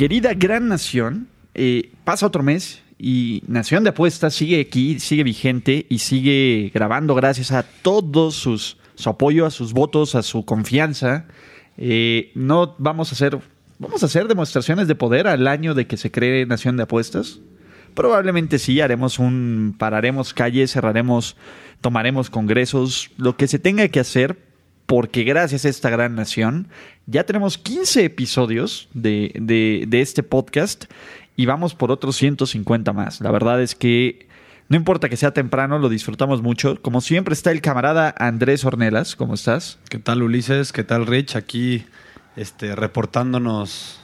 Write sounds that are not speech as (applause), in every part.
Querida gran nación, eh, pasa otro mes y Nación de Apuestas sigue aquí, sigue vigente y sigue grabando gracias a todos sus su apoyo, a sus votos, a su confianza. Eh, no vamos a hacer, vamos a hacer demostraciones de poder al año de que se cree Nación de Apuestas. Probablemente sí, haremos un, pararemos calles, cerraremos, tomaremos congresos, lo que se tenga que hacer, porque gracias a esta gran nación ya tenemos 15 episodios de, de, de este podcast y vamos por otros 150 más. La verdad es que no importa que sea temprano, lo disfrutamos mucho. Como siempre está el camarada Andrés Ornelas. ¿Cómo estás? ¿Qué tal Ulises? ¿Qué tal Rich? Aquí este, reportándonos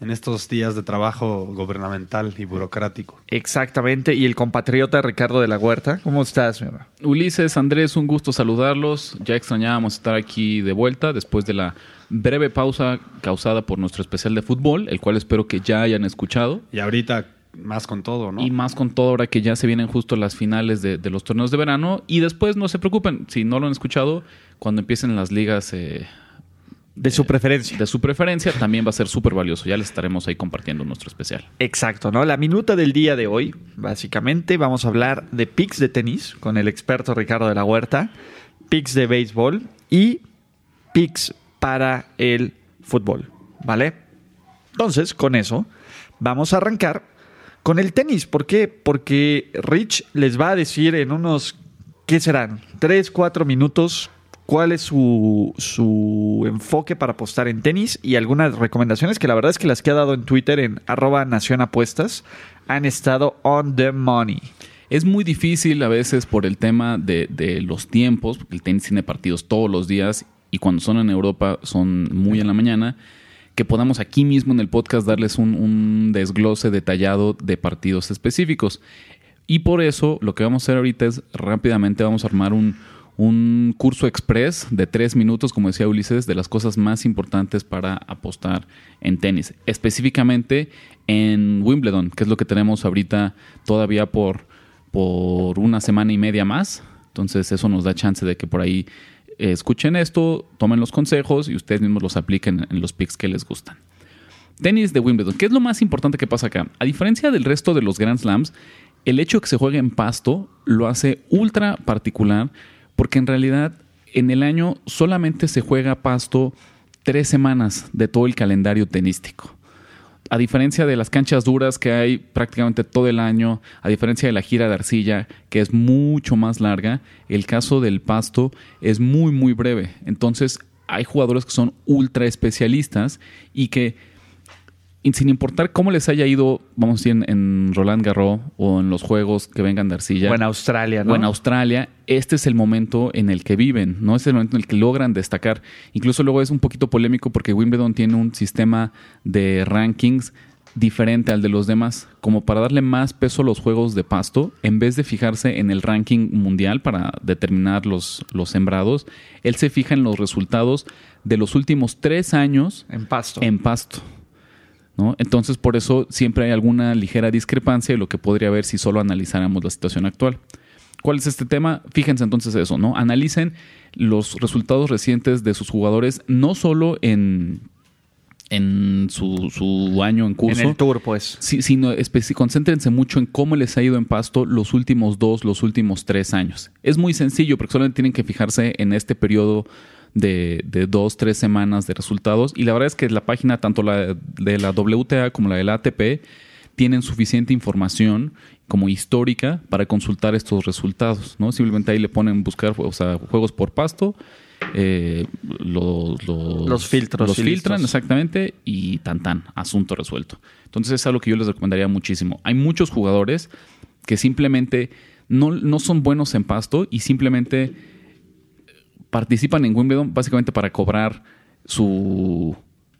en estos días de trabajo gubernamental y burocrático. Exactamente. Y el compatriota Ricardo de la Huerta. ¿Cómo estás, mi hermano? Ulises, Andrés, un gusto saludarlos. Ya extrañábamos estar aquí de vuelta después de la breve pausa causada por nuestro especial de fútbol, el cual espero que ya hayan escuchado. Y ahorita más con todo, ¿no? Y más con todo ahora que ya se vienen justo las finales de, de los torneos de verano. Y después no se preocupen, si no lo han escuchado, cuando empiecen las ligas eh, De su preferencia. de su preferencia, también va a ser súper valioso. Ya les estaremos ahí compartiendo nuestro especial. Exacto, ¿no? La minuta del día de hoy, básicamente, vamos a hablar de picks de tenis con el experto Ricardo de la Huerta, picks de béisbol y picks para el fútbol, ¿vale? Entonces, con eso, vamos a arrancar con el tenis. ¿Por qué? Porque Rich les va a decir en unos, ¿qué serán? Tres, cuatro minutos cuál es su, su enfoque para apostar en tenis y algunas recomendaciones que la verdad es que las que ha dado en Twitter en arroba Nación han estado on the money. Es muy difícil a veces por el tema de, de los tiempos, porque el tenis tiene partidos todos los días y cuando son en Europa son muy en la mañana, que podamos aquí mismo en el podcast darles un desglose detallado de partidos específicos. Y por eso lo que vamos a hacer ahorita es rápidamente vamos a armar un, un curso express de tres minutos, como decía Ulises, de las cosas más importantes para apostar en tenis. Específicamente en Wimbledon, que es lo que tenemos ahorita todavía por, por una semana y media más. Entonces eso nos da chance de que por ahí eh, escuchen esto, tomen los consejos y ustedes mismos los apliquen en los picks que les gustan. Tenis de Wimbledon. ¿Qué es lo más importante que pasa acá? A diferencia del resto de los Grand Slams, el hecho de que se juegue en pasto lo hace ultra particular porque en realidad en el año solamente se juega pasto tres semanas de todo el calendario tenístico. A diferencia de las canchas duras que hay prácticamente todo el año, a diferencia de la gira de arcilla que es mucho más larga, el caso del pasto es muy muy breve. Entonces hay jugadores que son ultra especialistas y que sin importar cómo les haya ido, vamos a decir, en, en Roland Garros o en los juegos que vengan de arcilla. O en Australia, ¿no? O en Australia, este es el momento en el que viven, ¿no? Es el momento en el que logran destacar. Incluso luego es un poquito polémico porque Wimbledon tiene un sistema de rankings diferente al de los demás, como para darle más peso a los juegos de pasto, en vez de fijarse en el ranking mundial para determinar los, los sembrados, él se fija en los resultados de los últimos tres años En pasto. en pasto. ¿No? Entonces, por eso siempre hay alguna ligera discrepancia de lo que podría haber si solo analizáramos la situación actual. ¿Cuál es este tema? Fíjense entonces eso, ¿no? Analicen los resultados recientes de sus jugadores, no solo en, en su, su año en curso. En el tour, pues. Sí, sino concéntrense mucho en cómo les ha ido en pasto los últimos dos, los últimos tres años. Es muy sencillo porque solamente tienen que fijarse en este periodo de, de dos, tres semanas de resultados. Y la verdad es que la página, tanto la de la WTA como la de la ATP, tienen suficiente información como histórica para consultar estos resultados, ¿no? Simplemente ahí le ponen buscar, o sea, juegos por pasto, eh, los, los, Los filtros los filtran listos. exactamente y tan tan, asunto resuelto. Entonces es algo que yo les recomendaría muchísimo. Hay muchos jugadores que simplemente no, no son buenos en pasto y simplemente participan en Wimbledon básicamente para cobrar su,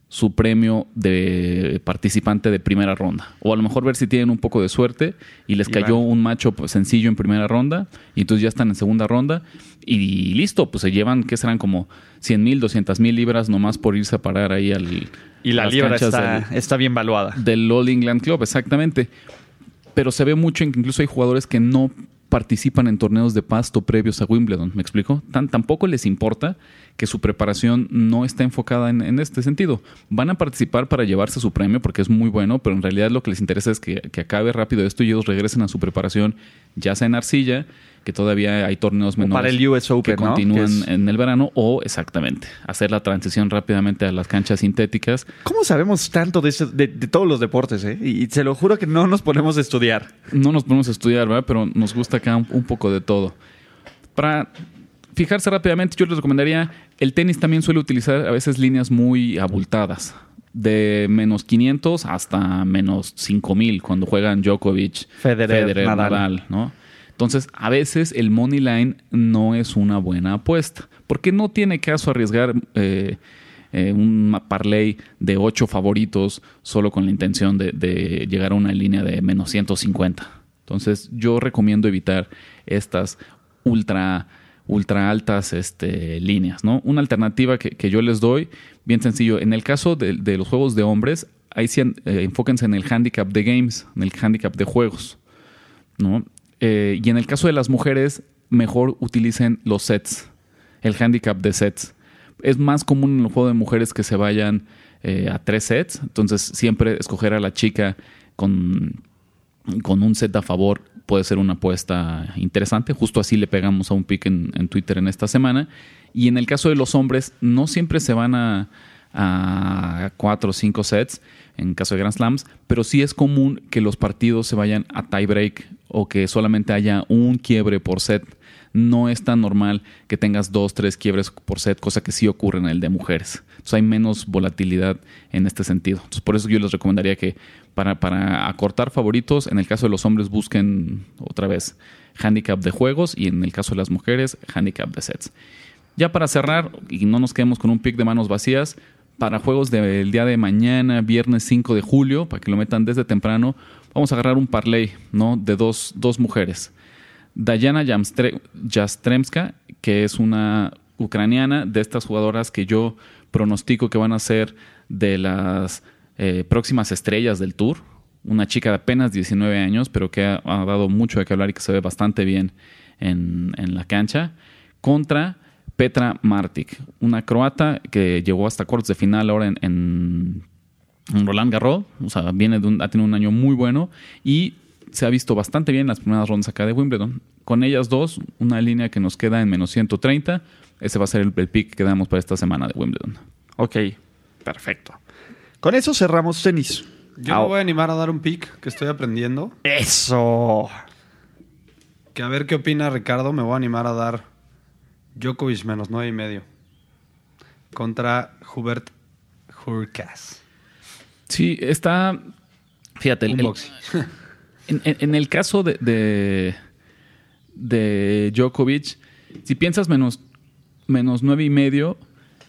su premio de participante de primera ronda. O a lo mejor ver si tienen un poco de suerte y les cayó un macho sencillo en primera ronda y entonces ya están en segunda ronda y listo, pues se llevan, ¿qué serán? Como 100 mil, 200 mil libras nomás por irse a parar ahí al... Y la libra está, del- está bien valuada. del All England Club, exactamente. Pero se ve mucho en que incluso hay jugadores que no participan en torneos de pasto previos a Wimbledon. ¿Me explico? Tan, tampoco les importa que su preparación no está enfocada en, en este sentido. Van a participar para llevarse su premio porque es muy bueno, pero en realidad lo que les interesa es que, que acabe rápido esto y ellos regresen a su preparación, ya sea en arcilla, que todavía hay torneos O menores para el US Open, que continúan es- en el verano, o exactamente, hacer la transición rápidamente a las canchas sintéticas ¿Cómo sabemos tanto de, ese- de- de todos los deportes? eh? Y, y se lo juro que no nos ponemos a estudiar. no nos podemos estudiar, ¿verdad? Pero nos gusta acá un, un poco de todo. Para fijarse rápidamente, yo les recomendaría, el tenis también suele utilizar a veces líneas muy abultadas, de menos 500 hasta menos 5000 cuando juegan Djokovic, Federer, Nadal, Nadal. ¿no? Entonces, a veces el money line no es una buena apuesta, porque no tiene caso arriesgar eh, eh, un parlay de ocho favoritos solo con la intención de, llegar a una línea de menos 150. Entonces, yo recomiendo evitar estas ultra ultra altas este, líneas, ¿no? Una alternativa que, yo les doy, bien sencillo, en el caso de, de los juegos de hombres, ahí sí eh, enfóquense en el handicap de games, en el handicap de juegos, ¿no? Eh, y en el caso de las mujeres, mejor utilicen los sets, el handicap de sets. Es más común en el juego de mujeres que se vayan eh, a tres sets, entonces siempre escoger a la chica con, con un set a favor puede ser una apuesta interesante. Justo así le pegamos a un pick en, Twitter en esta semana. Y en el caso de los hombres, no siempre se van a, a cuatro o cinco sets en caso de Grand Slams, pero sí es común que los partidos se vayan a tiebreak o que solamente haya un quiebre por set. No es tan normal que tengas dos, tres quiebres por set, cosa que sí ocurre en el de mujeres. Entonces hay menos volatilidad en este sentido. Entonces por eso yo les recomendaría que para, para acortar favoritos, en el caso de los hombres busquen otra vez handicap de juegos y en el caso de las mujeres, handicap de sets. Ya para cerrar, y no nos quedemos con un pick de manos vacías, para juegos del día de mañana, viernes 5 de julio, para que lo metan desde temprano, vamos a agarrar un parlay, ¿no? De dos, dos mujeres. Dayana Jastremska, que es una ucraniana de estas jugadoras que yo pronostico que van a ser de las eh, próximas estrellas del tour. Una chica de apenas 19 años, pero que ha, dado mucho de qué hablar y que se ve bastante bien en, en la cancha. Contra Petra Martic, una croata que llegó hasta cuartos de final ahora en, Roland Garros. O sea, viene de un- ha tenido un año muy bueno y se ha visto bastante bien en las primeras rondas acá de Wimbledon. Con ellas dos, una línea que nos queda en menos 130. Ese va a ser el, el pick que damos para esta semana de Wimbledon. Ok, perfecto. Con eso cerramos tenis. Yo me voy a animar a dar un pick que estoy aprendiendo. Eso. Que a ver qué opina Ricardo. Me voy a animar a dar Djokovic menos nueve y medio. Contra Hubert Hurkacz. Sí, está. Fíjate, el- (laughs) en- en el caso de, de, de Djokovic, si piensas menos, menos nueve y medio,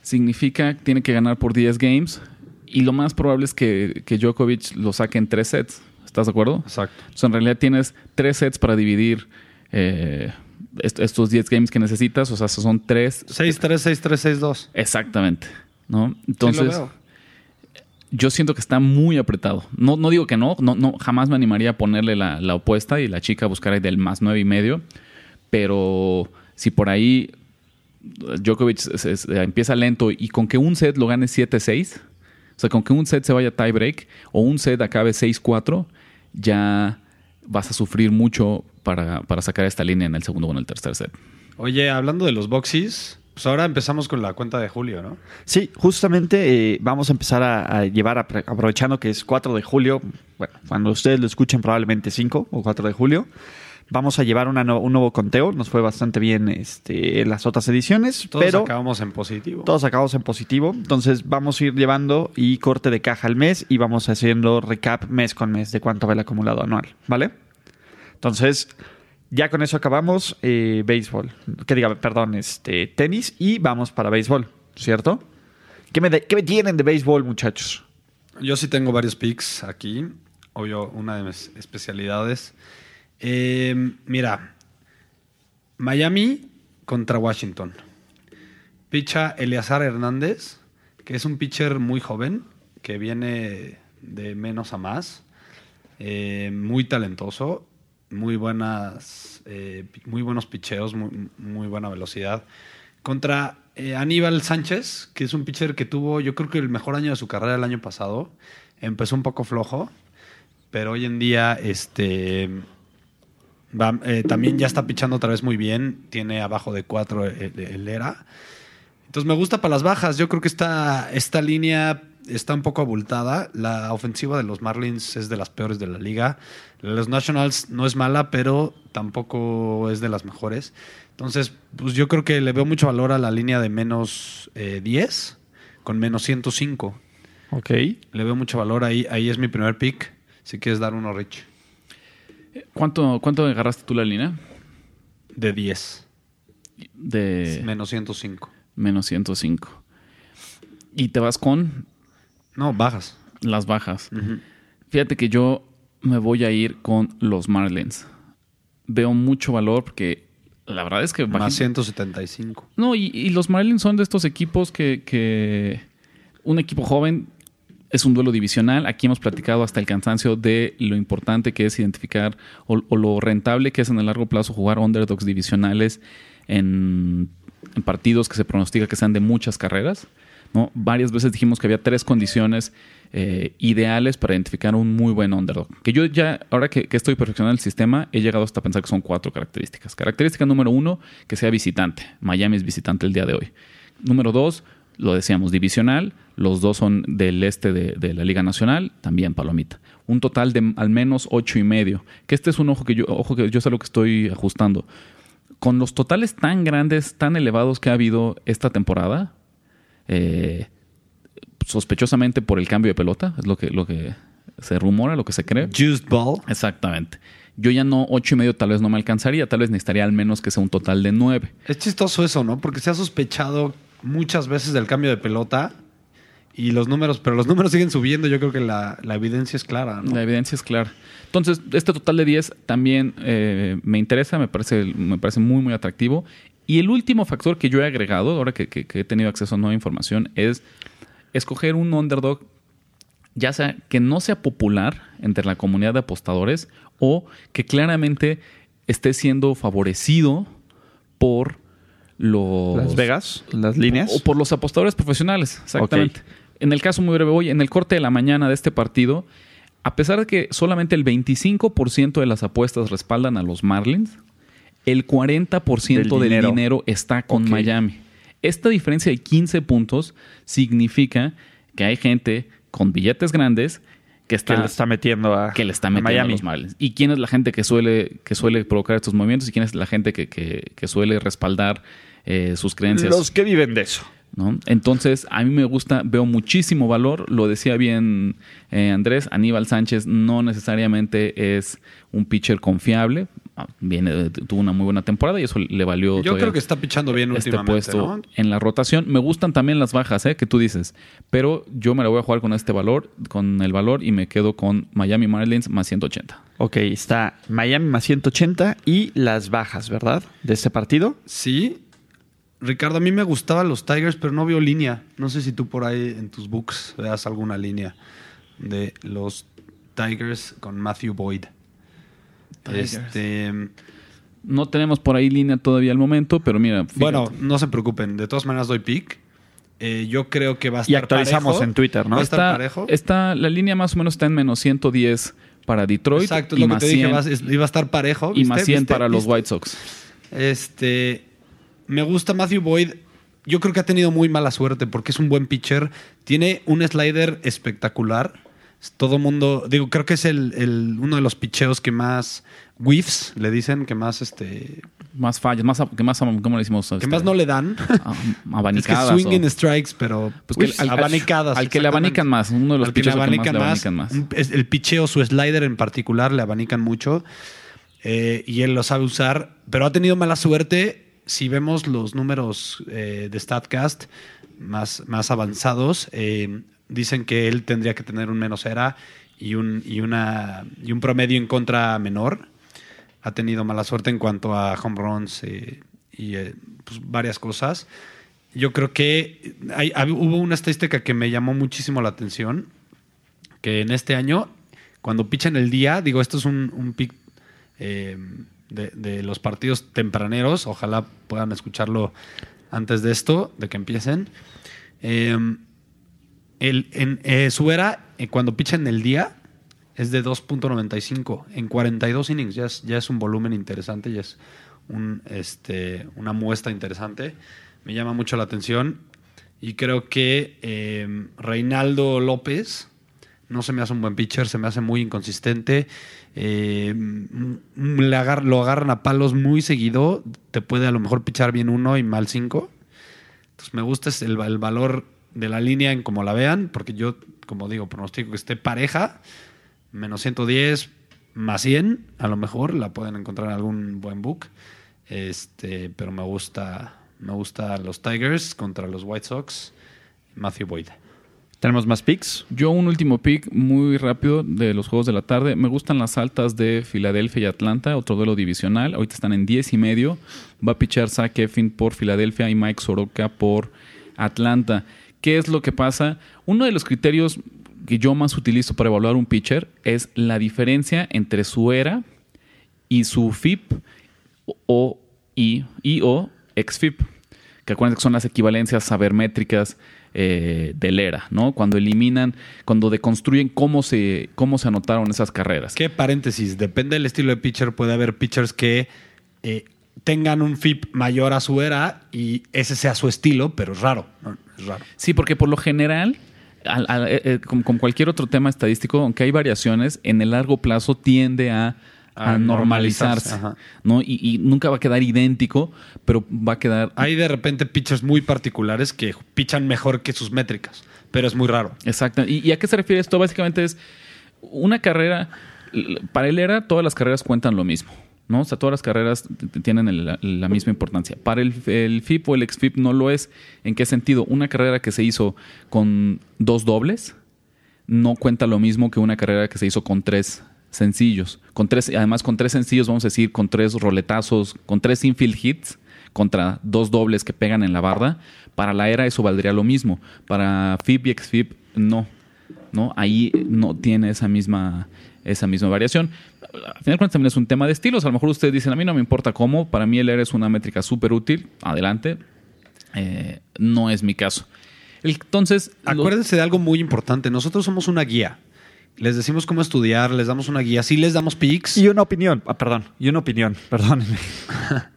significa que tiene que ganar por 10 games. Y lo más probable es que, que Djokovic lo saque en tres sets. ¿Estás de acuerdo? Exacto. Entonces, en realidad tienes tres sets para dividir eh, est- estos 10 games que necesitas. O sea, son tres. 6-3, 6-3, 6-2. Exactamente. ¿no? Sí lo Entonces, veo. yo siento que está muy apretado. No, no digo que no, no, no, jamás me animaría a ponerle la, la opuesta y la chica buscar ahí del más nueve y medio. Pero si por ahí Djokovic se- se- empieza lento y con que un set lo gane 7-6, o sea, con que un set se vaya tie break o un set acabe 6-4, ya vas a sufrir mucho para, para sacar esta línea en el segundo o en el tercer set. Oye, hablando de los boxes, pues ahora empezamos con la cuenta de Julio, ¿no? Sí, justamente eh, vamos a empezar a, a llevar, a- aprovechando que es 4 de julio, bueno, cuando ustedes lo escuchen probablemente 5 o 4 de julio, vamos a llevar una no- un nuevo conteo, nos fue bastante bien este, en las otras ediciones, Todos pero acabamos en positivo. todos acabamos en positivo, entonces vamos a ir llevando y corte de caja al mes y vamos haciendo recap mes con mes de cuánto va el acumulado anual, ¿vale? Entonces, Ya con eso acabamos eh, béisbol. Que diga, perdón, este tenis y vamos para béisbol, ¿cierto? ¿Qué me, qué tienen de béisbol, muchachos? Yo sí tengo varios picks aquí. Obvio, una de mis especialidades. Eh, mira, Miami contra Washington. Picha Eleazar Hernández, que es un pitcher muy joven, que viene de menos a más. Eh, muy talentoso, muy buenas, eh, muy buenos picheos, muy, buena velocidad. Contra eh, Aníbal Sánchez, que es un pitcher que tuvo, yo creo que el mejor año de su carrera el año pasado. Empezó un poco flojo, pero hoy en día este, eh, también ya está pichando otra vez muy bien. Tiene abajo de 4 el, el ERA. Entonces me gusta para las bajas. Yo creo que esta, esta línea está un poco abultada. La ofensiva de los Marlins es de las peores de la liga. La de los Nationals no es mala, pero tampoco es de las mejores. Entonces, pues yo creo que le veo mucho valor a la línea de menos eh, 10 con menos 105. Ok. Le veo mucho valor ahí. Ahí es mi primer pick. Si quieres dar uno, Rich. ¿Cuánto, ¿Cuánto agarraste tú la línea? De 10. De Menos 105. menos 105. Y te vas con No, bajas. las bajas. Fíjate que yo me voy a ir con los Marlins. Veo mucho valor porque la verdad es que... Más bajito- 175. No, y, y los Marlins son de estos equipos que, que un equipo joven es un duelo divisional. Aquí hemos platicado hasta el cansancio de lo importante que es identificar o, o lo rentable que es en el largo plazo jugar underdogs divisionales en, en partidos que se pronostica que sean de muchas carreras. Varias veces dijimos que había tres condiciones eh, ideales para identificar un muy buen underdog. Que yo ya, ahora que, que estoy perfeccionando el sistema, he llegado hasta pensar que son cuatro características. Característica número uno, que sea visitante. Miami es visitante el día de hoy. Número dos, lo decíamos, divisional. Los dos son del este de, de la Liga Nacional, también palomita. Un total de al menos ocho y medio. Que este es un ojo que yo, ojo que yo sé lo que estoy ajustando. Con los totales tan grandes, tan elevados que ha habido esta temporada, eh, sospechosamente por el cambio de pelota, es lo que, lo que se rumora, lo que se cree. Juiced ball. Exactamente. Yo ya no, ocho y medio tal vez no me alcanzaría, tal vez necesitaría al menos que sea un total de nueve. Es chistoso eso, ¿no? Porque se ha sospechado muchas veces del cambio de pelota y los números, pero los números siguen subiendo. Yo creo que la, la evidencia es clara, ¿no? La evidencia es clara. Entonces, este total de 10 también eh, me interesa, me parece, me parece muy, muy atractivo. Y el último factor que yo he agregado, ahora que, que- que he tenido acceso a nueva información, es escoger un underdog, ya sea que no sea popular entre la comunidad de apostadores o que claramente esté siendo favorecido por los... Las Vegas, las líneas. O por los apostadores profesionales, exactamente. En el caso muy breve hoy, en el corte de la mañana de este partido, a pesar de que solamente el 25% de las apuestas respaldan a los Marlins, el 40% Del del dinero. dinero, está con. Miami. Esta diferencia de 15 puntos significa que hay gente con billetes grandes que está, que le está metiendo a, que le está metiendo a Miami. los Marlins. ¿Y quién es la gente que suele, que suele provocar estos movimientos? ¿Y quién es la gente que, que- que suele respaldar eh, sus creencias? Los que viven de eso. ¿no? Entonces, a mí me gusta, veo muchísimo valor. Lo decía bien eh, Andrés, Aníbal Sánchez no necesariamente es un pitcher confiable. Ah, Viene, tuvo una muy buena temporada y eso le valió. Yo creo que está pichando bien este últimamente, puesto ¿no? en la rotación. Me gustan también las bajas, ¿eh? que tú dices. Pero yo me la voy a jugar con este valor, con el valor y me quedo con Miami Marlins más 180. Ok, está Miami más 180 y las bajas, ¿verdad? De este partido. Sí. Ricardo, a mí me gustaban los Tigers, pero no veo línea. No sé si tú por ahí en tus books veas alguna línea de los Tigers con Matthew Boyd. Tigers. Este, No tenemos por ahí línea todavía al momento, pero mira. fíjate. bueno, no se preocupen. De todas maneras doy pick. Eh, yo creo que va a estar Y actualizamos parejo. en Twitter, ¿no? Va a estar está, parejo. está- la línea más o menos está en menos 110 para Detroit Exacto, es y lo que más te dije. 100, va a- es- iba a estar parejo. y más 100 ¿Viste? para los. White Sox. Este, me gusta Matthew Boyd. Yo creo que ha tenido muy mala suerte porque es un buen pitcher. Tiene un slider espectacular. Todo mundo, digo, creo que es el, el- uno de los picheos que más whiffs le dicen, que más este, Más fallas, más, que más, ¿cómo le decimos? que Este, más no le dan. (laughs) ah, es que abanicadas. swinging o- strikes, pero Pues whiffs, al- al- abanicadas. al que le abanican más, uno de los Al que le pitchers que más abanican le más. abanican más. El picheo, su slider en particular, le abanican mucho. eh, y él lo sabe usar, pero ha tenido mala suerte. Si vemos los números eh, de StatCast más, más avanzados, eh, dicen que él tendría que tener un menos era y un, y, una, y un promedio en contra menor. Ha tenido mala suerte en cuanto a home runs eh, y eh, pues, varias cosas. Yo creo que hay- hubo una estadística que me llamó muchísimo la atención, que en este año, cuando pichan el día, digo, esto es un, un pick eh, de, de los partidos tempraneros, ojalá puedan escucharlo antes de esto, de que empiecen. Eh, el, en, eh, su era, eh, cuando pichan el día, es de 2.95 en 42 innings. Ya es, ya es un volumen interesante, ya es un, este, una muestra interesante. Me llama mucho la atención. Y creo que eh, Reinaldo López no se me hace un buen pitcher, se me hace muy inconsistente. Agar- lo agarran a palos muy seguido. Te puede a lo mejor pichar bien uno y mal cinco. Entonces me gusta el, el valor de la línea en como la vean, porque yo, como digo, pronostico que esté pareja, menos 110, más 100, a lo mejor la pueden encontrar en algún buen book. Este, pero me gusta, me gusta los Tigers contra los White Sox, Matthew Boyd. Tenemos más picks. Yo un último pick muy rápido de los juegos de la tarde. Me gustan las altas de Filadelfia y Atlanta, otro duelo divisional. Ahorita están en 10 y medio. Va a pichar Zach Effin por Filadelfia y Mike Soroka por Atlanta. ¿Qué es lo que pasa? Uno de los criterios que yo más utilizo para evaluar un pitcher es la diferencia entre su era y su FIP o y, y o que acuérdense que son las equivalencias sabermétricas eh, del ERA, ¿no? Cuando eliminan, cuando deconstruyen cómo se, cómo se anotaron esas carreras. Que paréntesis, depende del estilo de pitcher, puede haber pitchers que eh, tengan un FIP mayor a su era y ese sea su estilo, pero es raro. Es raro. Sí, porque por lo general, al- al- eh, eh, como, como cualquier otro tema estadístico, aunque hay variaciones, en el largo plazo tiende a, a A normalizarse. ¿no? Y, y nunca va a quedar idéntico, pero va a quedar Hay de repente pitchers muy particulares que pichan mejor que sus métricas, pero es muy raro. Exacto. ¿Y, y a qué se refiere esto? Básicamente es una carrera, para el ERA todas las carreras cuentan lo mismo. ¿No? O sea, todas las carreras tienen la misma importancia. Para el, el FIP o el ex-FIP no lo es. ¿En qué sentido? Una carrera que se hizo con dos dobles no cuenta lo mismo que una carrera que se hizo con tres sencillos. Con tres, además, con tres sencillos, vamos a decir, con tres roletazos, con tres infield hits contra dos dobles que pegan en la barda. Para la era eso valdría lo mismo. Para FIP y ex-FIP no. ¿no? Ahí no tiene esa misma, esa misma variación. Al final de cuentas también es un tema de estilos. A lo mejor ustedes dicen, a mí no me importa cómo. Para mí el ERA es una métrica súper útil. Adelante. Eh, no es mi caso. Entonces, lo- Acuérdense de algo muy importante. Nosotros somos una guía. Les decimos cómo estudiar, les damos una guía. Sí les damos picks. Y una opinión, ah, perdón, y una opinión, (laughs) perdónenme. (laughs)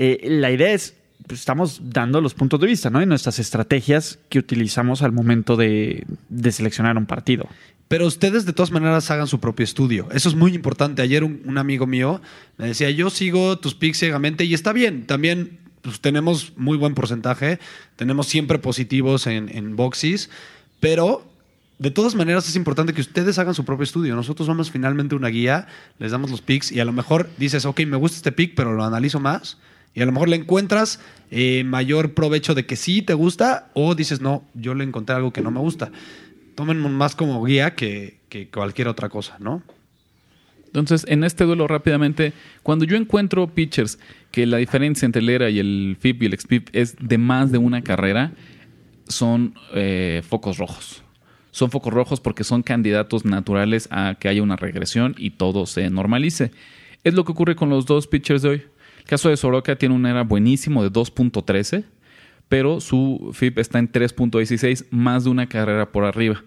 Eh, la idea es, pues, estamos dando los puntos de vista, ¿no? Y nuestras estrategias que utilizamos al momento de, de seleccionar un partido. Pero ustedes de todas maneras hagan su propio estudio. Eso es muy importante. Ayer un, amigo mío me decía, yo sigo tus picks ciegamente y está bien. También pues, tenemos muy buen porcentaje. Tenemos siempre positivos en, en boxes. Pero de todas maneras es importante que ustedes hagan su propio estudio. Nosotros somos finalmente una guía. Les damos los picks y a lo mejor dices, ok, me gusta este pick, pero lo analizo más. Y a lo mejor le encuentras eh, mayor provecho de que sí te gusta o dices, no, yo le encontré algo que no me gusta. Tomen más como guía que, cualquier otra cosa, ¿no? Entonces, en este duelo rápidamente, cuando yo encuentro pitchers que la diferencia entre el ERA y el FIP y el XFIP es de más de una carrera, son eh, focos rojos. Son focos rojos porque son candidatos naturales a que haya una regresión y todo se normalice. Es lo que ocurre con los dos pitchers de hoy. El caso de Soroka tiene un ERA buenísimo de 2.13, pero su FIP está en 3.16, más de una carrera por arriba.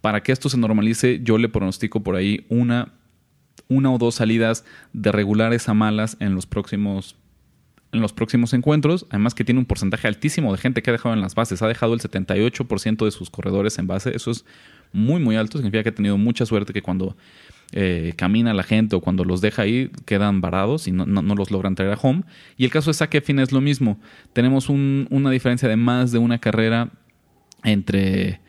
Para que esto se normalice, yo le pronostico por ahí una una o dos salidas de regulares a malas en los próximos en los próximos encuentros, además que tiene un porcentaje altísimo de gente que ha dejado en las bases, ha dejado el 78% de sus corredores en base, eso es muy muy alto, significa que ha tenido mucha suerte que cuando eh, camina la gente o cuando los deja ahí quedan varados y no, no- no los logran traer a home. Y el caso de Zach es lo mismo, tenemos un- una diferencia de más de una carrera entre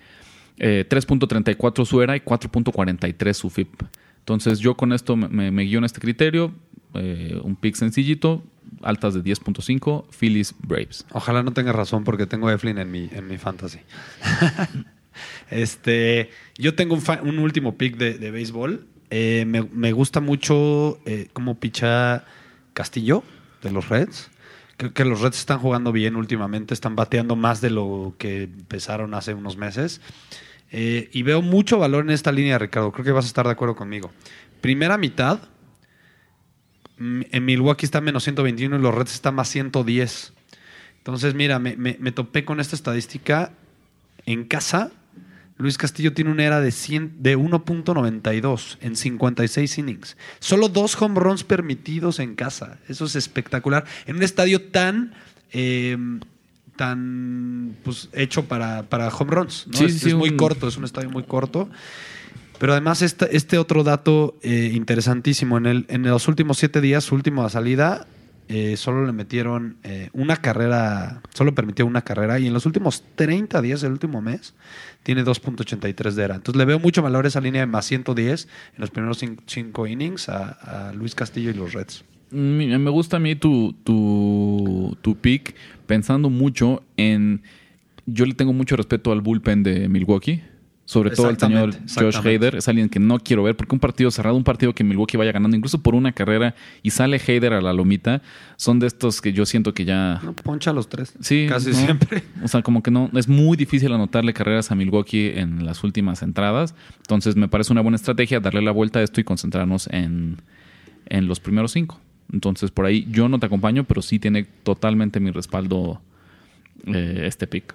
eh, 3.34 su era y 4.43 su FIP. Entonces yo con esto me, me- guío en este criterio. eh, un pick sencillito, altas de 10.5, Phillies Braves. Ojalá no tengas razón porque tengo Eflin en mi, en mi fantasy. (laughs) este, yo tengo un, un último pick de, de béisbol. Eh, me, gusta mucho eh, cómo picha Castillo de los Reds. Creo que los Reds están jugando bien últimamente, están bateando más de lo que empezaron hace unos meses. Eh, y veo mucho valor en esta línea, Ricardo. Creo que vas a estar de acuerdo conmigo. Primera mitad, en Milwaukee está menos 121 y los Reds están más 110. Entonces, mira, me topé con esta estadística. En casa, Luis Castillo tiene una era de, 100 de 1.92 en 56 innings. Solo dos home runs permitidos en casa. Eso es espectacular. En un estadio tan... eh, tan pues hecho para, para home runs. ¿no? Sí, es, sí, es muy un- corto, es un estadio muy corto. Pero además este, este otro dato eh, interesantísimo, en, el, en los últimos siete días, su última salida, eh, solo le metieron eh, una carrera, solo permitió una carrera y en los últimos 30 días, el último mes, tiene 2.83 de era. Entonces le veo mucho valor esa línea de más 110 en los primeros cin- cinco innings a, a Luis Castillo y los Reds. Me gusta a mí tu, tu, tu pick pensando mucho en... Yo le tengo mucho respeto al bullpen de Milwaukee. Sobre todo al señor Josh. Hader. Es alguien que no quiero ver porque un partido cerrado, un partido que Milwaukee vaya ganando incluso por una carrera y sale Hader a la lomita, son de estos que yo siento que ya... No, poncha a los tres. Sí, Casi ¿no? siempre. O sea, como que no, es muy difícil anotarle carreras a Milwaukee en las últimas entradas. Entonces me parece una buena estrategia darle la vuelta a esto y concentrarnos en, en los primeros cinco. Entonces por ahí yo no te acompaño, pero sí tiene totalmente mi respaldo eh, este pick.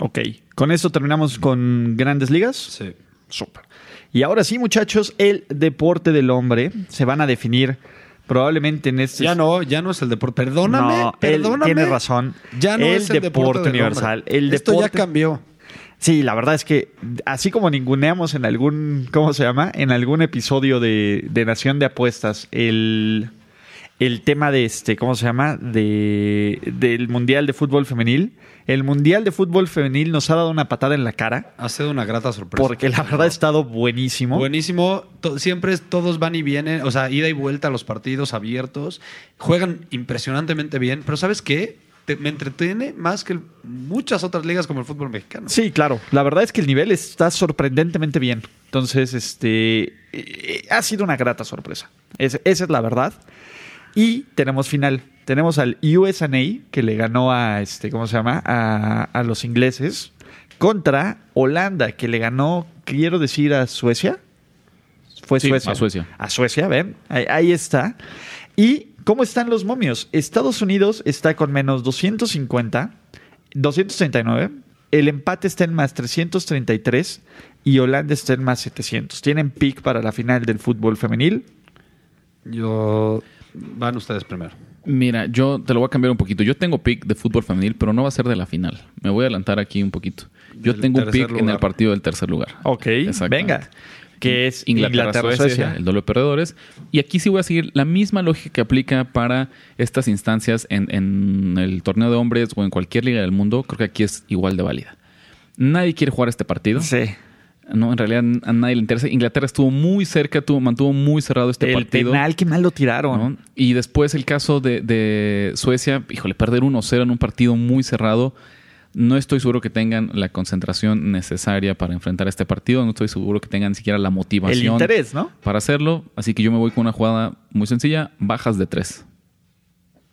Ok. Con esto terminamos con grandes ligas. Sí. Súper. Y ahora sí, muchachos, el deporte del hombre se van a definir probablemente en este. Ya no, ya no es el deporte. Perdóname, No, perdóname. tiene razón. Ya no El es el deporte, deporte universal. El Esto ya cambió. Sí, la verdad es que así como ninguneamos en algún, ¿cómo se llama? En algún episodio de, de Nación de Apuestas, el, el tema de este, ¿cómo se llama? De, del Mundial de Fútbol Femenil. El Mundial de Fútbol Femenil nos ha dado una patada en la cara Ha sido una grata sorpresa. porque la verdad ha estado buenísimo. Buenísimo. Siempre todos van y vienen, o sea, ida y vuelta a los partidos abiertos. Juegan impresionantemente bien, pero ¿sabes qué? Me entretiene más que muchas otras ligas como el fútbol mexicano. Sí, claro. La verdad es que el nivel está sorprendentemente bien. Entonces, este eh, ha sido una grata sorpresa. Es- esa es la verdad. Y tenemos final. Tenemos al USA que le ganó a este, ¿cómo se llama? A, a los ingleses. Contra Holanda, que le ganó, quiero decir, a Suecia. Fue Sí, Suecia. a Suecia. A Suecia, ven. Ahí, ahí está. ¿Y cómo están los momios? Estados Unidos está con menos 250, 239. El empate está en más 333 y Holanda está en más 700. Tienen pick para la final del fútbol femenil. Yo. Van ustedes primero. Mira, yo te lo voy a cambiar un poquito. Yo tengo pick de fútbol femenil, pero no va a ser de la final. Me voy a adelantar aquí un poquito. Yo Del tengo un pick en el partido del tercer lugar. Ok, venga. Que es Inglaterra, Inglaterra-Suecia. Suecia, el doble de perdedores. Y aquí sí voy a seguir la misma lógica que aplica para estas instancias en, en el torneo de hombres o en cualquier liga del mundo. Creo que aquí es igual de válida. Nadie quiere jugar este partido. Sí. No, en realidad a nadie le interesa. Inglaterra estuvo muy cerca, tuvo, mantuvo muy cerrado este el partido. penal, qué mal lo tiraron. ¿no? Y después el caso de, de Suecia, híjole, perder 1-0 en un partido muy cerrado. No estoy seguro que tengan la concentración necesaria para enfrentar este partido. No estoy seguro que tengan ni siquiera la El motivación interés, ¿no? para hacerlo. Así que yo me voy con una jugada muy sencilla: bajas de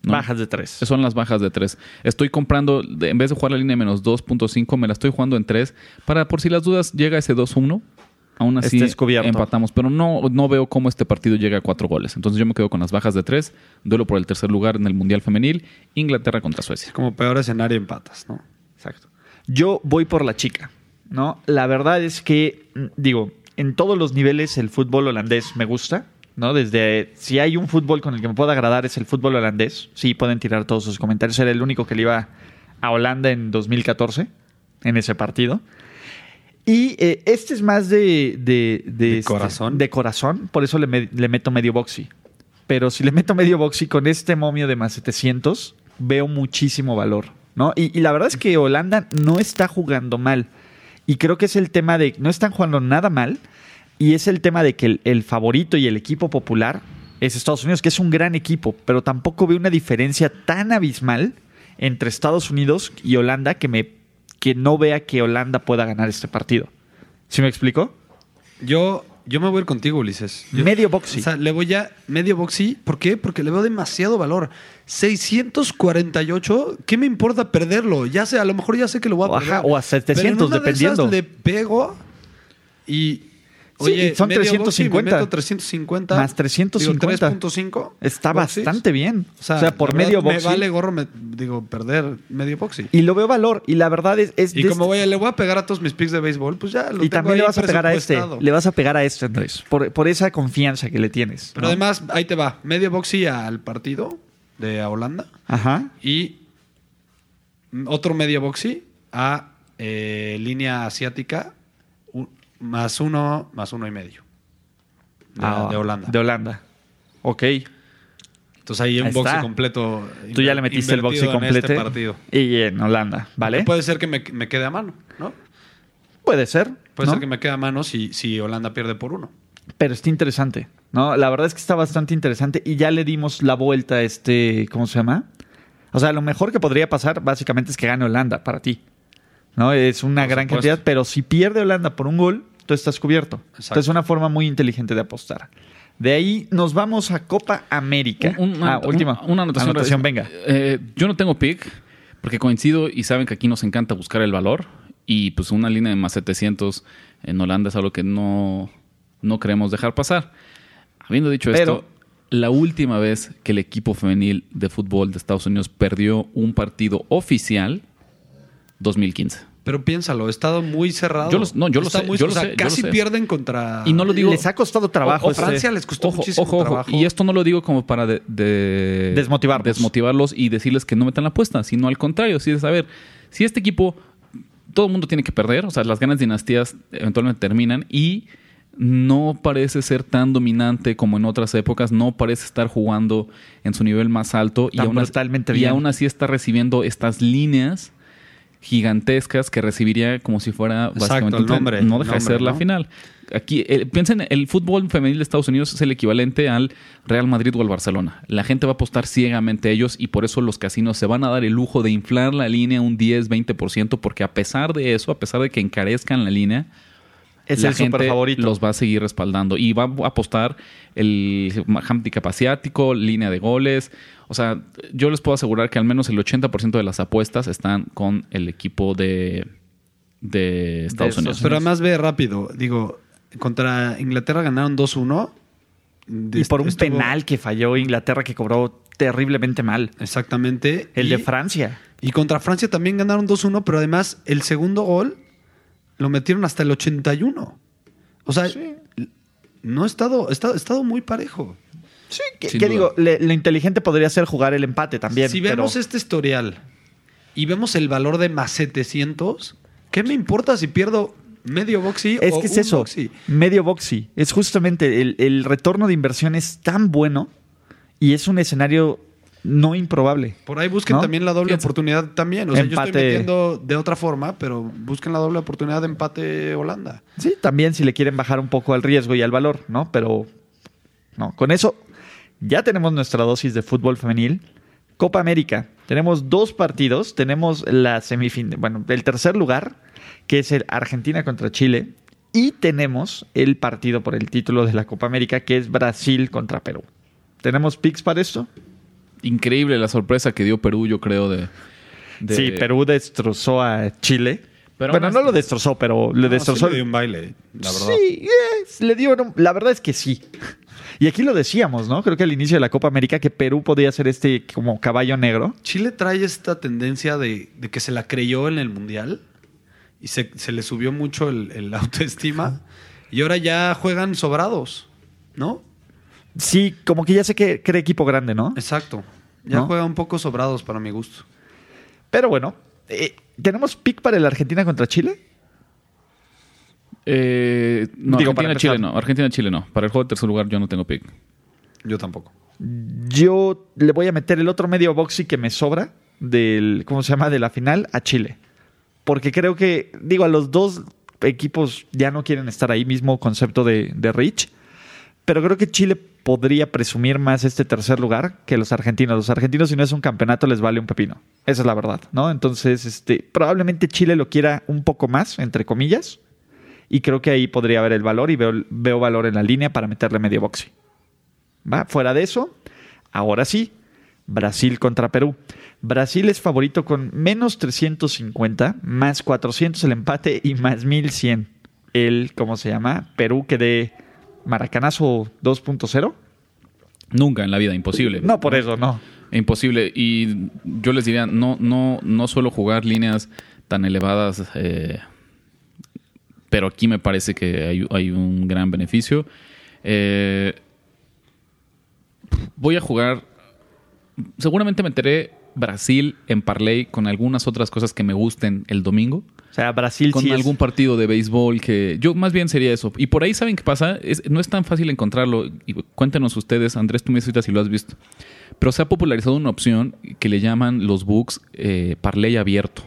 3. Bajas de tres. Son las bajas de 3. Estoy comprando, de- en vez de jugar la línea de menos 2.5, me la estoy jugando en 3 para por si las dudas llega ese 2-1. Aún así empatamos, pero no, no veo cómo este partido llega a cuatro goles. Entonces yo me quedo con las bajas de 3. Duelo por el tercer lugar en el Mundial Femenil. Inglaterra contra Suecia. Como peor escenario empatas, ¿no? Exacto. Yo voy por la chica, ¿no? La verdad es que, digo, en todos los niveles el fútbol holandés me gusta, ¿no? Desde, si hay un fútbol con el que me pueda agradar es el fútbol holandés. Sí, pueden tirar todos sus comentarios. Era el único que le iba a Holanda en 2014, en ese partido. Y eh, este es más de... De, ¿De este, corazón? De corazón, por eso le, me- le meto medio boxy. Pero si le meto medio boxy con este momio de más 700, veo muchísimo valor, ¿no? Y, y la verdad es que Holanda no está jugando mal. Y creo que es el tema de... No están jugando nada mal. Y es el tema de que el, el favorito y el equipo popular es Estados Unidos, que es un gran equipo, pero tampoco veo una diferencia tan abismal entre Estados Unidos y Holanda que me que no vea que Holanda pueda ganar este partido. ¿Sí me explico? Yo, yo me voy a ir contigo, Ulises. Yo- Medio boxy. O sea, le voy ya medio boxy. ¿Por qué? Porque le veo demasiado valor. 648, ¿qué me importa perderlo? Ya sé, a lo mejor ya sé que lo voy a Ajá, perder. o a 700, Pero en una de dependiendo. esas le pego y. Sí, Oye, son medio boxy, 350. me meto 350. Más 350. Digo, 3.5. Está boxys. bastante bien. O sea, O sea, por medio Me boxy. vale gorro, me, digo, perder medio boxy. Y lo veo valor. Y la verdad es. es Y como este- voy, le voy a pegar a todos mis picks de béisbol, pues ya lo y tengo también ahí le vas a pegar a este. Le vas a pegar a este, Andrés. Por, por esa confianza que le tienes. Pero ¿no? además, ahí te va. Medio boxy al partido de a Holanda Ajá. y otro medio boxy a eh, línea asiática más uno, más uno y medio. De, Ah, de Holanda. De Holanda. Ok. Entonces ahí un está. completo. Tú ya le metiste el boxy invertido en completo. este partido. Y en Holanda, ¿vale? Puede ser que me, me quede a mano, ¿no? Puede ser. Puede ¿no? ser que me quede a mano si, si Holanda pierde por uno. Pero está interesante, ¿no? La verdad es que está bastante interesante y ya le dimos la vuelta a este, ¿cómo se llama? O sea, lo mejor que podría pasar básicamente es que gane Holanda para ti, ¿no? Es una Por gran supuesto. cantidad, pero si pierde Holanda por un gol, tú estás cubierto. Exacto. Entonces es una forma muy inteligente de apostar. De ahí nos vamos a Copa América. Un- una, ah, última. un- una anotación. venga. Eh, yo no tengo pick porque coincido y saben que aquí nos encanta buscar el valor y pues una línea de más 700 en Holanda es algo que no, no queremos dejar pasar. Habiendo dicho Pero- esto, la última vez que el equipo femenil de fútbol de Estados Unidos perdió un partido oficial, 2015. Pero piénsalo, he estado muy cerrado. Yo lo- no, yo lo sé, muy- yo o lo sea, sé, yo casi lo sé. pierden contra. Y no lo digo. Les ha costado trabajo. O- o ese- Francia les costó Ojo, muchísimo ojo, ojo. trabajo. Y esto no lo digo como para de- de- Desmotivarlos. desmotivarlos y decirles que no metan la apuesta, sino al contrario, si es a ver, si este equipo todo el mundo tiene que perder, o sea, las ganas dinastías eventualmente terminan y no parece ser tan dominante como en otras épocas, no parece estar jugando en su nivel más alto y aún, y aún así está recibiendo estas líneas gigantescas que recibiría como si fuera Exacto, básicamente el nombre, no deja de ser la final. Aquí eh, piensen, el fútbol femenil de Estados Unidos es el equivalente al Real Madrid o al Barcelona. La gente va a apostar ciegamente a ellos y por eso los casinos se van a dar el lujo de inflar la línea un 10, 20% porque a pesar de eso, a pesar de que encarezcan la línea, Es la el super gente favorito. los va a seguir respaldando y va a apostar el handicap asiático, línea de goles. O sea, yo les puedo asegurar que al menos el 80% de las apuestas están con el equipo de, de Estados Unidos. Pero además ve rápido. Digo, contra Inglaterra ganaron 2-1. Y por un Estuvo- penal que falló Inglaterra que cobró terriblemente mal. Exactamente. El Y- de Francia. Y contra Francia también ganaron 2-1, pero además el segundo gol lo metieron hasta el 81. O sea, no ha estado, ha estado, ha estado muy parejo. Sí, que, que digo, le- lo inteligente podría ser jugar el empate también. si pero- vemos este historial y vemos el valor de más 700, ¿qué me importa si pierdo medio boxy Es o que es un eso, boxy? medio boxy. Es justamente el, el retorno de inversión es tan bueno y es un escenario no improbable. Por ahí busquen ¿No? también la doble Fíjense. oportunidad también. O sea, yo estoy metiendo de otra forma, pero busquen la doble oportunidad de empate Holanda. Sí, también si le quieren bajar un poco al riesgo y al valor, ¿no? Pero no, con eso ya tenemos nuestra dosis de fútbol femenil. Copa América. Tenemos dos partidos. Tenemos la semifinal, bueno, el tercer lugar, que es el Argentina contra Chile. Y tenemos el partido por el título de la Copa América, que es Brasil contra Perú. ¿Tenemos picks para esto? Increíble la sorpresa que dio Perú, yo creo, de... de- Sí, Perú destrozó a Chile. Pero bueno, no lo destrozó, pero le No, destrozó. sí le dio un baile, la verdad. Sí, le dio. La verdad es que sí. Y aquí lo decíamos, ¿no? Creo que al inicio de la Copa América que Perú podía ser este como caballo negro. Chile trae esta tendencia de, de que se la creyó en el Mundial y se, se le subió mucho el, el (laughs) autoestima y ahora ya juegan sobrados, ¿no? Sí, como que ya sé que cree equipo grande, ¿no? Exacto. Ya ¿No? juega un poco sobrados para mi gusto. Pero bueno, eh, ¿tenemos pick para el Argentina contra Chile? Eh, no, Digo, para Argentina-Chile no. Argentina-Chile no. Para el juego de tercer lugar yo no tengo pick. Yo tampoco. Yo le voy a meter el otro medio boxy que me sobra del, ¿cómo se llama? De la final a Chile. Porque creo que, digo, a los dos equipos ya no quieren estar ahí, mismo concepto de, de Rich. Pero creo que Chile podría presumir más este tercer lugar que los argentinos. Los argentinos, si no es un campeonato, les vale un pepino. Esa es la verdad, ¿no? Entonces, este, probablemente Chile lo quiera un poco más, entre comillas. Y creo que ahí podría haber el valor y veo, veo valor en la línea para meterle medio boxy. ¿Va? Fuera de eso, ahora sí, Brasil contra Perú. Brasil es favorito con menos 350, más 400 el empate y más 1100 el, ¿cómo se llama? Perú que de Maracanazo 2.0. Nunca en la vida, imposible. No, por eso, no. Imposible. Y yo les diría, no, no, no suelo jugar líneas tan elevadas, eh, pero aquí me parece que hay, hay un gran beneficio. Eh, voy a jugar, seguramente meteré Brasil en parlay con algunas otras cosas que me gusten el domingo. O sea, Brasil Con sí es- algún partido de béisbol que yo más bien sería eso. Y por ahí saben qué pasa, Es- no es tan fácil encontrarlo. Y cuéntenos ustedes, Andrés, tú me dices ahorita si lo has visto. Pero se ha popularizado una opción que le llaman los books eh, parlay abierto,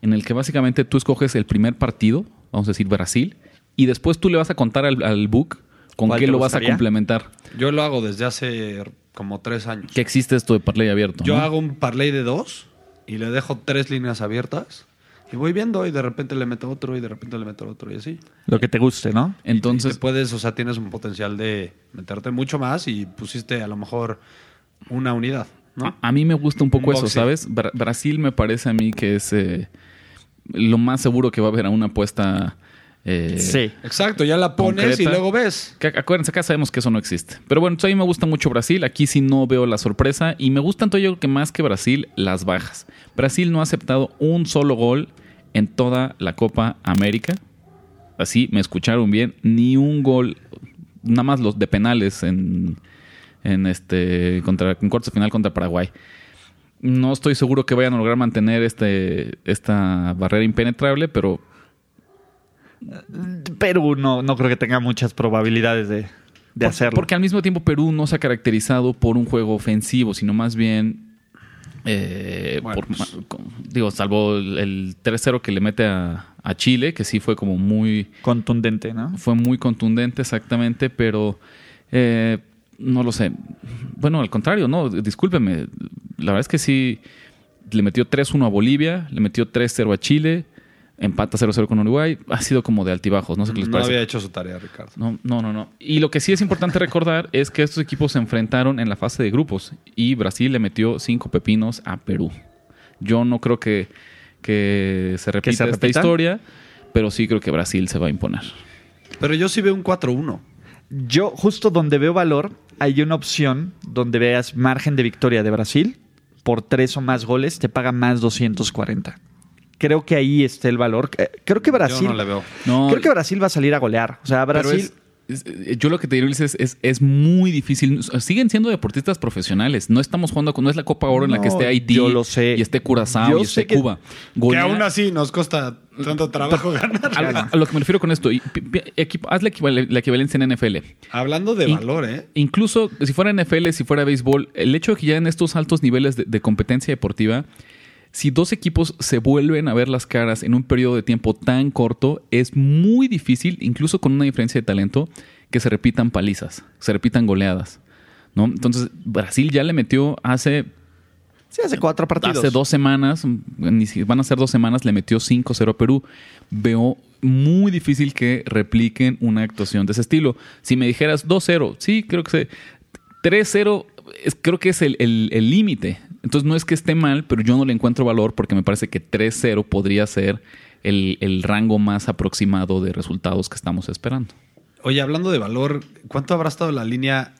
en el que básicamente tú escoges el primer partido, vamos a decir Brasil, y después tú le vas a contar al, al book con ¿Cuál qué lo vas a complementar. Yo lo hago desde hace como tres años. Que existe esto de parlay abierto. Yo ¿no? hago un parlay de dos y le dejo tres líneas abiertas y voy viendo y de repente le meto otro y de repente le meto otro y así. Lo que te guste, ¿no? Y te Entonces, puedes, o sea, tienes un potencial de meterte mucho más y pusiste a lo mejor una unidad, ¿no? A, a mí me gusta un poco Un eso. ¿sabes? Bra- Brasil me parece a mí que es eh, lo más seguro que va a haber a una apuesta. Eh, Sí. Exacto, ya la pones Concreta. y luego ves. que acuérdense, acá sabemos que eso no existe. Pero bueno, entonces a mí me gusta mucho Brasil. Aquí sí no veo la sorpresa. Y me gustan todo yo creo que más que Brasil, las bajas. Brasil no ha aceptado un solo gol en toda la Copa América. Así me escucharon bien. Ni un gol, nada más los de penales en, en este contra en cuartos de final contra Paraguay. No estoy seguro que vayan a lograr mantener este, esta barrera impenetrable, pero Perú no, no creo que tenga muchas probabilidades de, de Por- hacerlo. Porque al mismo tiempo Perú no se ha caracterizado por un juego ofensivo, sino más bien. eh, Bueno, por- pues. con- digo, salvo el, el 3-0 que le mete a, a Chile, que sí fue como muy. Contundente, ¿no? Fue muy contundente, exactamente, pero. eh, no lo sé. Bueno, al contrario, no, discúlpeme. La verdad es que sí. Le metió 3-1 a Bolivia, le metió 3-0 a Chile, empata 0-0 con Uruguay. Ha sido como de altibajos, no sé qué les No parece. había hecho su tarea, Ricardo. No, no, no, no. Y lo que sí es importante recordar (laughs) es que estos equipos se enfrentaron en la fase de grupos y Brasil le metió cinco pepinos a Perú. Yo no creo que, que se repita se esta historia, pero sí creo que Brasil se va a imponer. Pero yo sí veo un 4-1. Yo, justo donde veo valor, hay una opción donde veas margen de victoria de Brasil. Por tres o más goles te paga más 240. Creo que ahí está el valor. Eh, Creo que Brasil. Yo no le veo. No, Creo que Brasil va a salir a golear. O sea, Brasil. es- es- yo lo que te digo Luis, es, es, es muy difícil. Siguen siendo deportistas profesionales. No estamos jugando con. No es la Copa Oro en la que esté Haití. yo lo sé. Y esté Curazao Yo y esté que- Cuba. Que aún así nos cuesta tanto trabajo ganar. a, a- a lo que me refiero con esto, haz la, equivale- la equivalencia en NFL. Hablando de In- valor, ¿eh? Incluso si fuera NFL, si fuera béisbol, el hecho de que ya en estos altos niveles de, de competencia deportiva, si dos equipos se vuelven a ver las caras en un periodo de tiempo tan corto, es muy difícil, incluso con una diferencia de talento, que se repitan palizas, se repitan goleadas. ¿no? Entonces, Brasil ya le metió hace, Sí, hace cuatro partidos. hace dos semanas, ni si van a ser dos semanas, le metió 5-0 a Perú. Veo muy difícil que repliquen una actuación de ese estilo. Si me dijeras 2-0, sí, creo que se. 3-0 es- creo que es el límite. Entonces no es que esté mal, pero yo no le encuentro valor porque me parece que 3-0 podría ser el, el rango más aproximado de resultados que estamos esperando. Oye, hablando de valor, ¿cuánto habrá estado la línea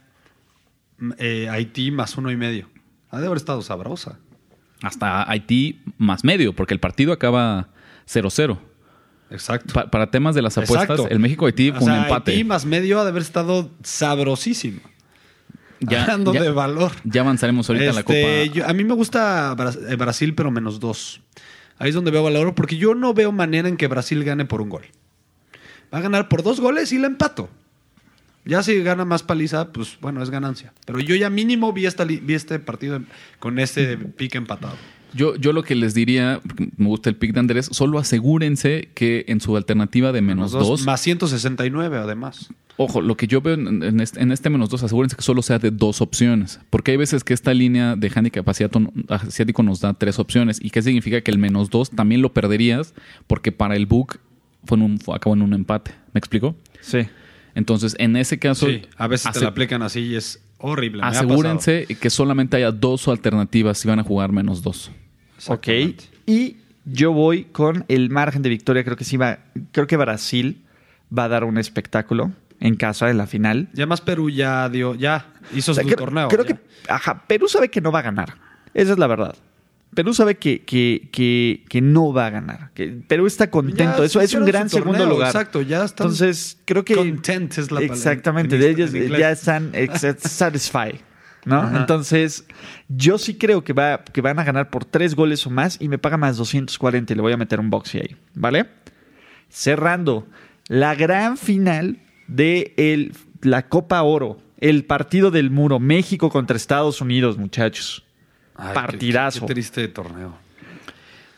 mm, eh, Haití más uno y medio? Ha de haber estado sabrosa. Hasta Haití más medio, porque el partido acaba 0-0. Exacto. Pa- para temas de las apuestas, Exacto. el México-Haití O fue un empate. Haití más medio ha de haber estado sabrosísimo. Ya- Hablando ya- de valor. Ya avanzaremos ahorita en la Este, Copa. yo- a mí me gusta eh, Brasil, pero menos dos. Ahí es donde veo valor, porque yo no veo manera en que Brasil gane por un gol. Va a ganar por dos goles y la empato. Ya si gana más paliza, pues bueno, es ganancia. Pero yo ya mínimo vi, esta vi este partido con este pique empatado. Yo, yo lo que les diría, me gusta el pick de Andrés, solo asegúrense que en su alternativa de menos Dos, 2, Más 169, además. ojo, lo que yo veo en, en este, en este menos 2, asegúrense que solo sea de dos opciones. Porque hay veces que esta línea de handicap asiático nos da tres opciones. ¿Y qué significa? Que el menos 2 también lo perderías porque para el book fue en un, fue- acabó en un empate. ¿Me explico? Sí. Entonces, en ese caso, Sí, a veces te la aplican así y es horrible. me ha asegúrense que solamente haya dos alternativas si van a jugar menos 2. pasado. Ok. Y yo voy con el margen de victoria. Creo que sí va. Creo que Brasil va a dar un espectáculo en casa en la final. Y además Perú ya dio, ya hizo O sea, su creo, torneo. creo ya. que ajá, Perú sabe que no va a ganar. Esa es la verdad. Perú sabe que, que, que, que no va a ganar. Que Perú está contento. Ya Eso es un gran torneo, segundo lugar. exacto, ya están Entonces, creo que. content es la palabra Exactamente. en De ellos ya están (laughs) satisfied. ¿No? Ajá. Entonces, yo sí creo que, va, que van a ganar por tres goles o más y me paga más 240 y le voy a meter un boxy ahí. ¿Vale? Cerrando, la gran final de el- la Copa Oro, el partido del muro, México contra Estados Unidos, muchachos. Ay, partidazo. Qué, qué triste torneo.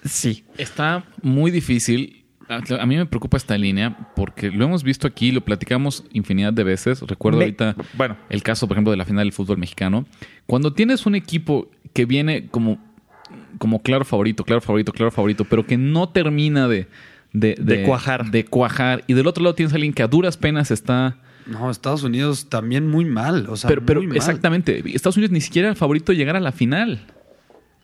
Sí. Está muy difícil. A mí me preocupa esta línea porque lo hemos visto aquí, lo platicamos infinidad de veces. Recuerdo Me- ahorita bueno. el caso, por ejemplo, de la final del fútbol mexicano. Cuando tienes un equipo que viene como, como claro favorito, claro favorito, claro favorito, pero que no termina de, de, De cuajar. de cuajar. Y del otro lado tienes a alguien que a duras penas está. No, Estados Unidos también muy mal. O sea, pero pero muy mal. exactamente, Estados Unidos ni siquiera era el favorito de llegar a la final.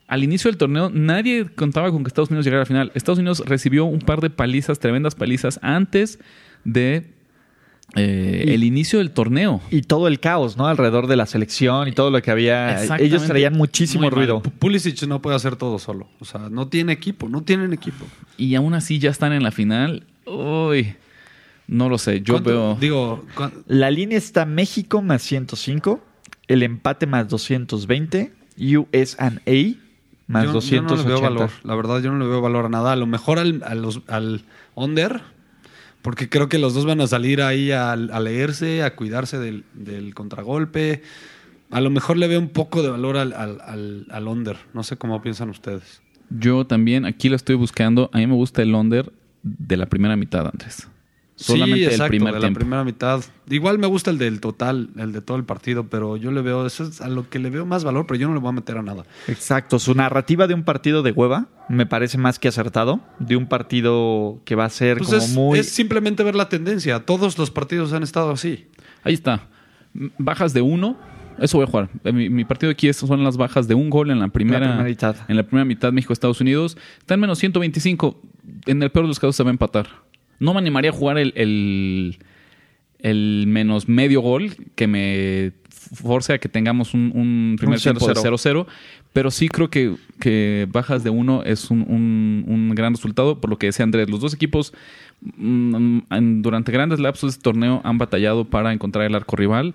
Al inicio del torneo nadie contaba con que Estados Unidos llegara a la final. Estados Unidos recibió un par de palizas, tremendas palizas, antes de eh, Y- el inicio del torneo. Y todo el caos, ¿no? Alrededor de la selección y todo lo que había. Ellos traían muchísimo Muy ruido. Pulisic no puede hacer todo solo. O sea, no tiene equipo, no tienen equipo. Y aún así ya están en la final. Uy, no lo sé. Yo ¿Cuánto- veo. Digo, La línea está México más 105, el empate más 220, USA más yo, yo 280. no le veo valor. La verdad, yo no le veo valor a nada. A lo mejor al, a los- al under, porque creo que los dos van a salir ahí a, a leerse, a cuidarse del, del contragolpe. A lo mejor le veo un poco de valor al, al, al, al under. No sé cómo piensan ustedes. Yo también aquí lo estoy buscando. A mí me gusta el under de la primera mitad, Andrés. Solamente sí, exacto, el primer de tiempo. la primera mitad. Igual me gusta el del total, el de todo el partido, pero yo le veo, eso es a lo que le veo más valor, pero yo no le voy a meter a nada. Exacto, su narrativa de un partido de hueva me parece más que acertado, de un partido que va a ser Pues como es, muy... es simplemente ver la tendencia. Todos los partidos han estado así. Ahí está. Bajas de uno. Eso voy a jugar. Mi, mi partido aquí es- son las bajas de un gol en la primera, primera mitad. En la primera mitad México-Estados Unidos. Está en menos 125. En el peor de los casos se va a empatar. No me animaría a jugar el, el, el menos medio gol que me force a que tengamos un, un primer Un tiempo de 0-0. 0-0. Pero sí creo que, que bajas de uno es un, un- un gran resultado. Por lo que decía Andrés, los dos equipos mm, durante grandes lapsos de este torneo han batallado para encontrar el arco rival.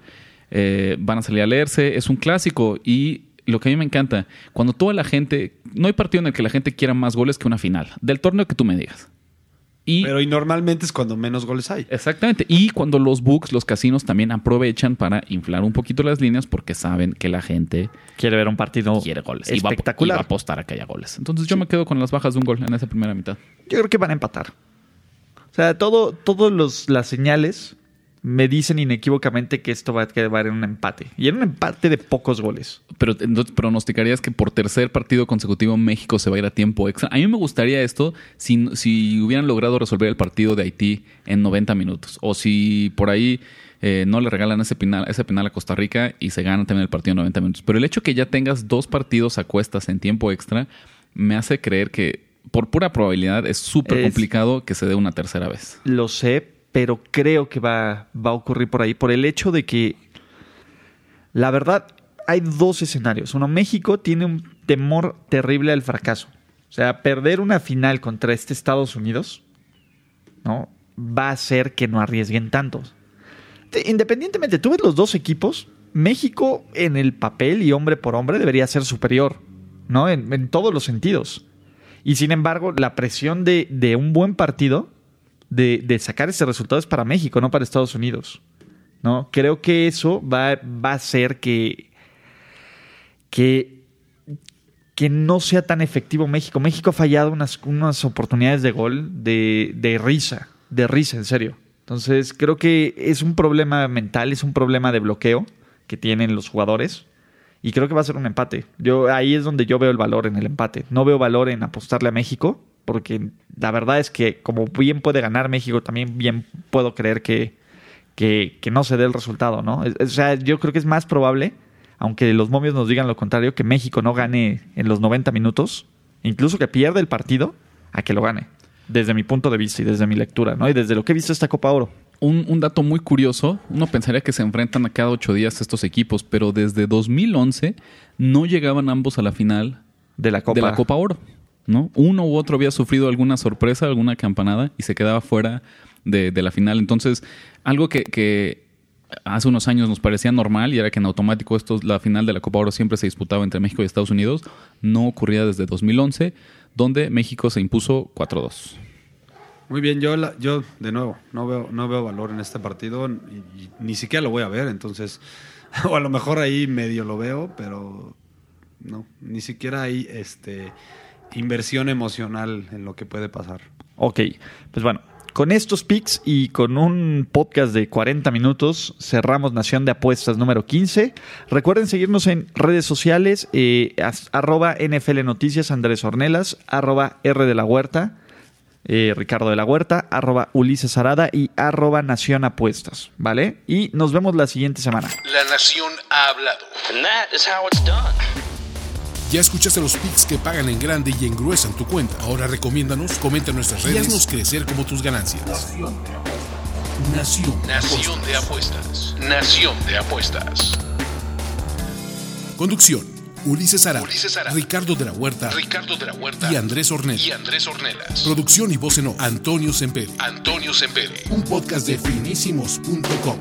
Eh, van a salir a leerse. Es un clásico y lo que a mí me encanta, cuando toda la gente, no hay partido en el que la gente quiera más goles que una final, del torneo que tú me digas. Y Pero y normalmente es cuando menos goles hay. Exactamente. Y cuando los books, los casinos también aprovechan para inflar un poquito las líneas porque saben que la gente Quiere ver un partido quiere goles y va, a- y espectacular. va a apostar a que haya goles. Entonces yo me quedo con las bajas de un gol en esa primera mitad. Yo creo que van a empatar. O sea, todo, todos los, las señales me dicen inequívocamente que esto va a quedar en un empate. Y en un empate de pocos goles. Pero entonces pronosticarías que por tercer partido consecutivo México se va a ir a tiempo extra. A mí me gustaría esto si, si hubieran logrado resolver el partido de Haití en 90 minutos. O si por ahí eh, no le regalan ese penal, ese penal a Costa Rica y se gana también el partido en 90 minutos. Pero el hecho que ya tengas dos partidos a cuestas en tiempo extra me hace creer que por pura probabilidad es súper complicado que se dé una tercera vez. Lo sé, pero creo que va, va a ocurrir por ahí. Por el hecho de que, la verdad, hay dos escenarios. Uno, México tiene un temor terrible al fracaso. O sea, perder una final contra este Estados Unidos, ¿no? Va a hacer que no arriesguen tantos. Te- Independientemente, tú ves los dos equipos, México en el papel y hombre por hombre debería ser superior, ¿no? En, en todos los sentidos. Y sin embargo, la presión de, de un buen partido, de, de sacar ese resultado es para México, no para Estados Unidos. ¿no? Creo que eso va, a hacer que, que que no sea tan efectivo México. México ha fallado unas, unas oportunidades de gol de, de risa, de risa, en serio. Entonces creo que es un problema mental, es un problema de bloqueo que tienen los jugadores. Y creo que va a ser un empate. Yo ahí es donde yo veo el valor en el empate. No veo valor en apostarle a México, porque la verdad es que como bien puede ganar México, también bien puedo creer que, que, que no se dé el resultado, ¿no? O sea, yo creo que es más probable, aunque los momios nos digan lo contrario, que México no gane en los 90 minutos, incluso que pierda el partido, a que lo gane. Desde mi punto de vista y desde mi lectura, ¿no? Y desde lo que he visto esta Copa Oro. Un, un dato muy curioso, uno pensaría que se enfrentan a cada ocho días estos equipos, pero desde 2011 no llegaban ambos a la final De la Copa. de la Copa Oro. ¿No? Uno u otro había sufrido alguna sorpresa, alguna campanada y se quedaba fuera de, de la final. Entonces, algo que, hace unos años nos parecía normal y era que en automático esto, la final de la Copa Oro siempre se disputaba entre México y Estados Unidos, no ocurría desde 2011, donde México se impuso 4-2. Muy bien, yo, yo de nuevo, no veo, no veo valor en este partido y, ni siquiera lo voy a ver, entonces, (laughs) o a lo mejor ahí medio lo veo, pero no, ni siquiera hay este, inversión emocional en lo que puede pasar. Ok, pues bueno, con estos picks y con un podcast de 40 minutos cerramos Nación de Apuestas número 15. Recuerden seguirnos en redes sociales, eh, as- arroba NFL Noticias Andrés Ornelas, arroba R de la Huerta, eh, Ricardo de la Huerta, arroba Ulises Arada y arroba Nación Apuestas, ¿vale? Y nos vemos la siguiente semana. La nación ha hablado. Ya escuchaste los picks que pagan en grande y engruesan tu cuenta. Ahora recomiéndanos, comenta en nuestras redes y haznos crecer como tus ganancias. Nación. Nación de apuestas. Nación de apuestas. Conducción. Ulises Ara, Ulises Arada. Ricardo de la Huerta Ricardo de la Huerta y Andrés Ornelas. y Andrés Ornelas. Producción y voz en off, Antonio Semperi. Antonio Sempere. Un podcast de finísimos.com.